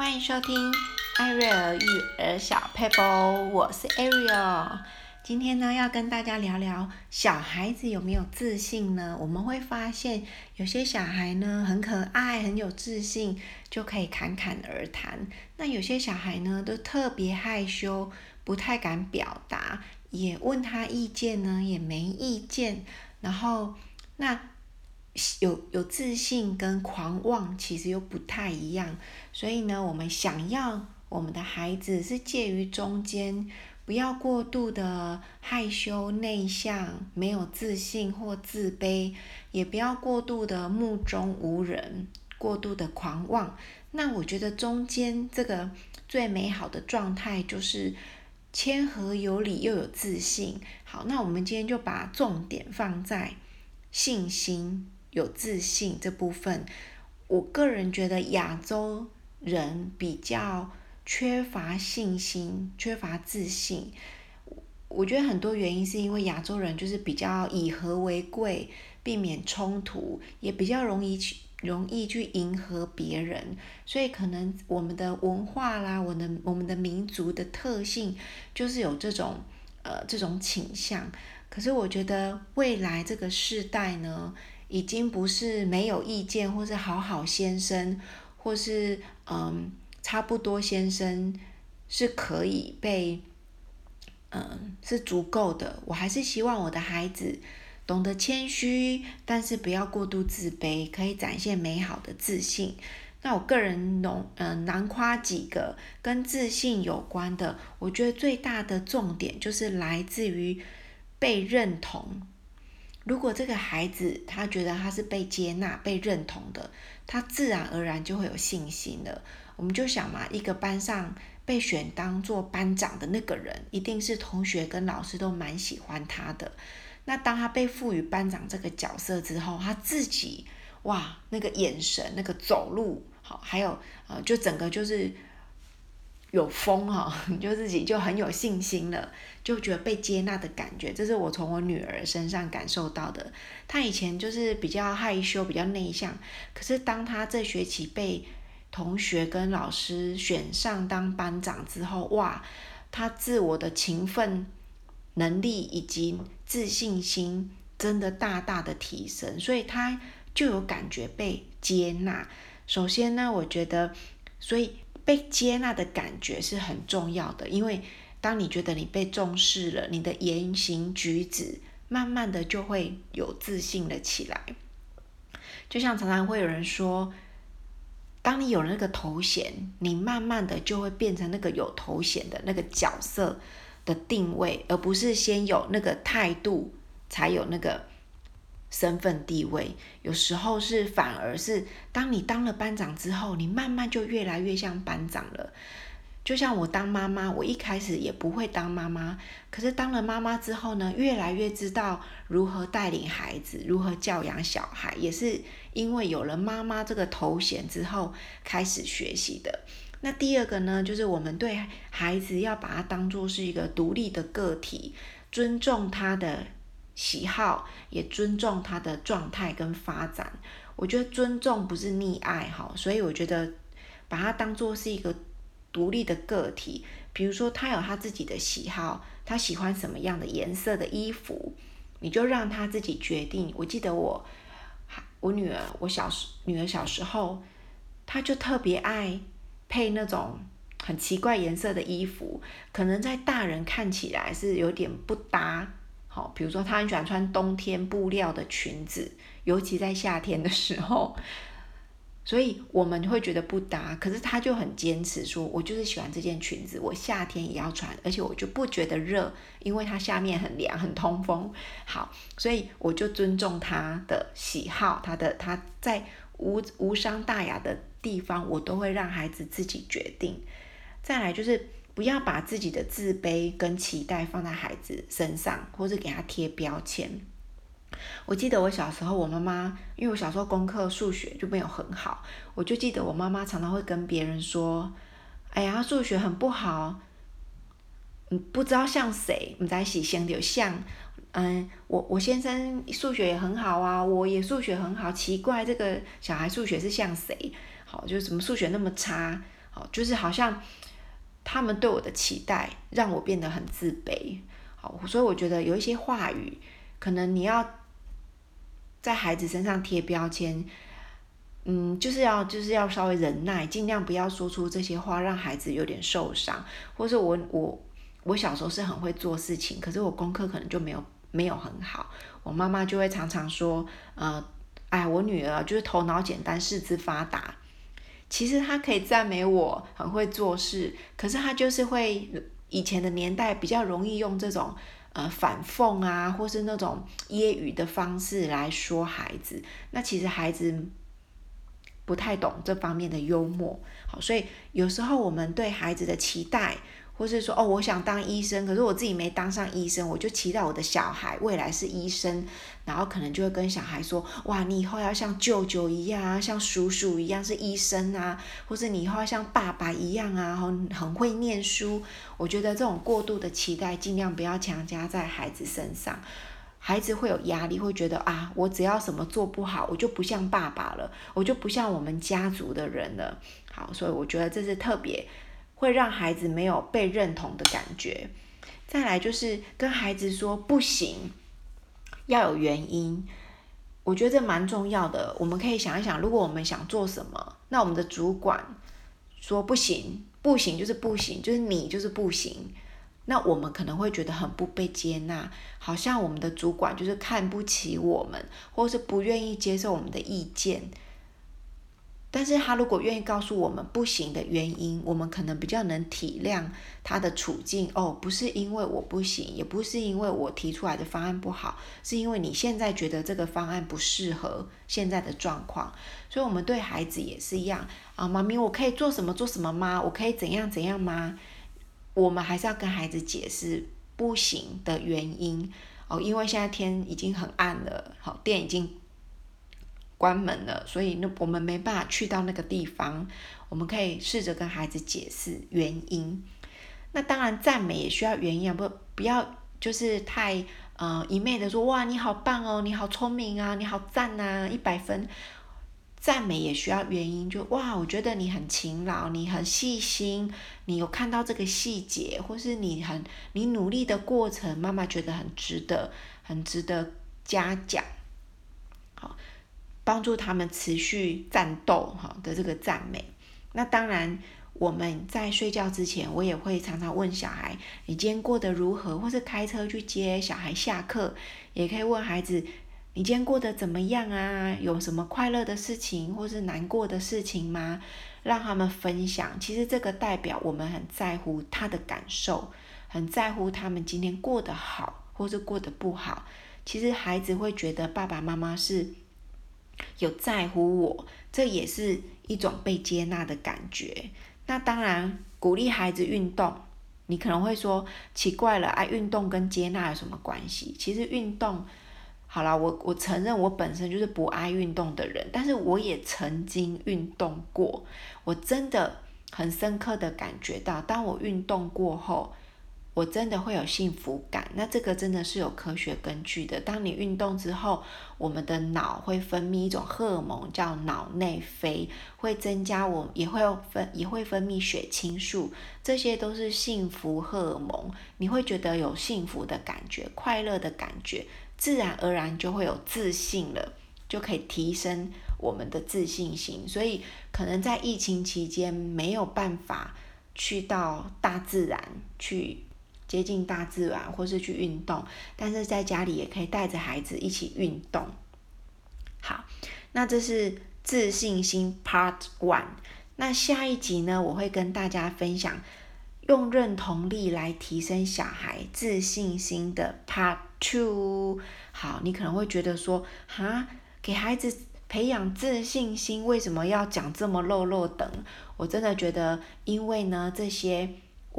欢迎收听艾瑞尔育儿小佩波，我是 Ariel。今天呢，要跟大家聊聊小孩子有没有自信呢？我们会发现有些小孩呢很可爱，很有自信，就可以侃侃而谈。那有些小孩呢都特别害羞，不太敢表达，也问他意见呢也没意见。然后那。有有自信跟狂妄其实又不太一样，所以呢，我们想要我们的孩子是介于中间，不要过度的害羞内向、没有自信或自卑，也不要过度的目中无人、过度的狂妄。那我觉得中间这个最美好的状态就是谦和有礼又有自信。好，那我们今天就把重点放在信心。有自信这部分，我个人觉得亚洲人比较缺乏信心，缺乏自信。我觉得很多原因是因为亚洲人就是比较以和为贵，避免冲突，也比较容易去容易去迎合别人，所以可能我们的文化啦，我们我们的民族的特性就是有这种呃这种倾向。可是我觉得未来这个世代呢，已经不是没有意见，或是好好先生，或是嗯差不多先生是可以被嗯是足够的。我还是希望我的孩子懂得谦虚，但是不要过度自卑，可以展现美好的自信。那我个人能嗯难夸几个跟自信有关的，我觉得最大的重点就是来自于被认同。如果这个孩子他觉得他是被接纳、被认同的，他自然而然就会有信心了。我们就想嘛，一个班上被选当做班长的那个人，一定是同学跟老师都蛮喜欢他的。那当他被赋予班长这个角色之后，他自己哇，那个眼神、那个走路，好，还有呃，就整个就是。有风哈，你 就自己就很有信心了，就觉得被接纳的感觉，这是我从我女儿身上感受到的。她以前就是比较害羞、比较内向，可是当她这学期被同学跟老师选上当班长之后，哇，她自我的勤奋能力以及自信心真的大大的提升，所以她就有感觉被接纳。首先呢，我觉得，所以。被接纳的感觉是很重要的，因为当你觉得你被重视了，你的言行举止慢慢的就会有自信了起来。就像常常会有人说，当你有了那个头衔，你慢慢的就会变成那个有头衔的那个角色的定位，而不是先有那个态度才有那个。身份地位有时候是反而是，当你当了班长之后，你慢慢就越来越像班长了。就像我当妈妈，我一开始也不会当妈妈，可是当了妈妈之后呢，越来越知道如何带领孩子，如何教养小孩，也是因为有了妈妈这个头衔之后开始学习的。那第二个呢，就是我们对孩子要把他当作是一个独立的个体，尊重他的。喜好，也尊重他的状态跟发展。我觉得尊重不是溺爱哈，所以我觉得把他当做是一个独立的个体。比如说他有他自己的喜好，他喜欢什么样的颜色的衣服，你就让他自己决定。我记得我，我女儿，我小时女儿小时候，她就特别爱配那种很奇怪颜色的衣服，可能在大人看起来是有点不搭。好，比如说他很喜欢穿冬天布料的裙子，尤其在夏天的时候，所以我们会觉得不搭。可是他就很坚持说，我就是喜欢这件裙子，我夏天也要穿，而且我就不觉得热，因为它下面很凉，很通风。好，所以我就尊重他的喜好，他的他在无无伤大雅的地方，我都会让孩子自己决定。再来就是。不要把自己的自卑跟期待放在孩子身上，或是给他贴标签。我记得我小时候，我妈妈，因为我小时候功课数学就没有很好，我就记得我妈妈常常会跟别人说：“哎呀，数学很不好，嗯，不知道像谁，你在洗先有像，嗯，我我先生数学也很好啊，我也数学很好，奇怪这个小孩数学是像谁？好，就是怎么数学那么差？”好，就是好像他们对我的期待让我变得很自卑，好，所以我觉得有一些话语，可能你要在孩子身上贴标签，嗯，就是要就是要稍微忍耐，尽量不要说出这些话，让孩子有点受伤，或者我我我小时候是很会做事情，可是我功课可能就没有没有很好，我妈妈就会常常说，呃。哎，我女儿就是头脑简单，四肢发达。其实他可以赞美我很会做事，可是他就是会以前的年代比较容易用这种呃反讽啊，或是那种揶揄的方式来说孩子。那其实孩子不太懂这方面的幽默，好，所以有时候我们对孩子的期待。或是说哦，我想当医生，可是我自己没当上医生，我就期待我的小孩未来是医生，然后可能就会跟小孩说，哇，你以后要像舅舅一样啊，像叔叔一样是医生啊，或是你以后要像爸爸一样啊，很很会念书。我觉得这种过度的期待，尽量不要强加在孩子身上，孩子会有压力，会觉得啊，我只要什么做不好，我就不像爸爸了，我就不像我们家族的人了。好，所以我觉得这是特别。会让孩子没有被认同的感觉。再来就是跟孩子说不行，要有原因。我觉得这蛮重要的。我们可以想一想，如果我们想做什么，那我们的主管说不行，不行就是不行，就是你就是不行。那我们可能会觉得很不被接纳，好像我们的主管就是看不起我们，或是不愿意接受我们的意见。但是他如果愿意告诉我们不行的原因，我们可能比较能体谅他的处境。哦，不是因为我不行，也不是因为我提出来的方案不好，是因为你现在觉得这个方案不适合现在的状况。所以，我们对孩子也是一样啊，妈咪，我可以做什么做什么吗？我可以怎样怎样吗？我们还是要跟孩子解释不行的原因哦，因为现在天已经很暗了，好，电已经。关门了，所以那我们没办法去到那个地方。我们可以试着跟孩子解释原因。那当然，赞美也需要原因啊，不不要就是太呃一昧的说哇你好棒哦，你好聪明啊，你好赞啊，一百分。赞美也需要原因，就哇我觉得你很勤劳，你很细心，你有看到这个细节，或是你很你努力的过程，妈妈觉得很值得，很值得嘉奖。帮助他们持续战斗哈的这个赞美，那当然我们在睡觉之前，我也会常常问小孩：“你今天过得如何？”或是开车去接小孩下课，也可以问孩子：“你今天过得怎么样啊？有什么快乐的事情，或是难过的事情吗？”让他们分享。其实这个代表我们很在乎他的感受，很在乎他们今天过得好，或是过得不好。其实孩子会觉得爸爸妈妈是。有在乎我，这也是一种被接纳的感觉。那当然，鼓励孩子运动，你可能会说奇怪了，爱运动跟接纳有什么关系？其实运动，好了，我我承认我本身就是不爱运动的人，但是我也曾经运动过，我真的很深刻的感觉到，当我运动过后。我真的会有幸福感，那这个真的是有科学根据的。当你运动之后，我们的脑会分泌一种荷尔蒙叫脑内啡，会增加我也会分也会分泌血清素，这些都是幸福荷尔蒙。你会觉得有幸福的感觉，快乐的感觉，自然而然就会有自信了，就可以提升我们的自信心。所以可能在疫情期间没有办法去到大自然去。接近大自然，或是去运动，但是在家里也可以带着孩子一起运动。好，那这是自信心 Part One。那下一集呢，我会跟大家分享用认同力来提升小孩自信心的 Part Two。好，你可能会觉得说，哈，给孩子培养自信心，为什么要讲这么落落长？我真的觉得，因为呢，这些。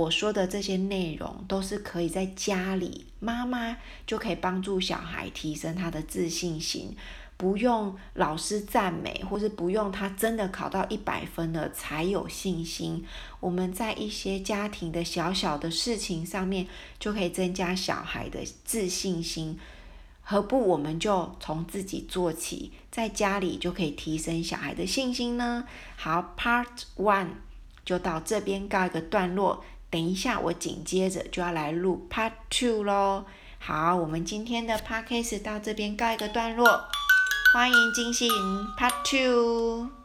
我说的这些内容都是可以在家里，妈妈就可以帮助小孩提升他的自信心，不用老师赞美，或是不用他真的考到一百分了才有信心。我们在一些家庭的小小的事情上面，就可以增加小孩的自信心。何不我们就从自己做起，在家里就可以提升小孩的信心呢？好，Part One。就到这边告一个段落。等一下，我紧接着就要来录 Part Two 喽。好，我们今天的 Part Case 到这边告一个段落，欢迎进行 Part Two。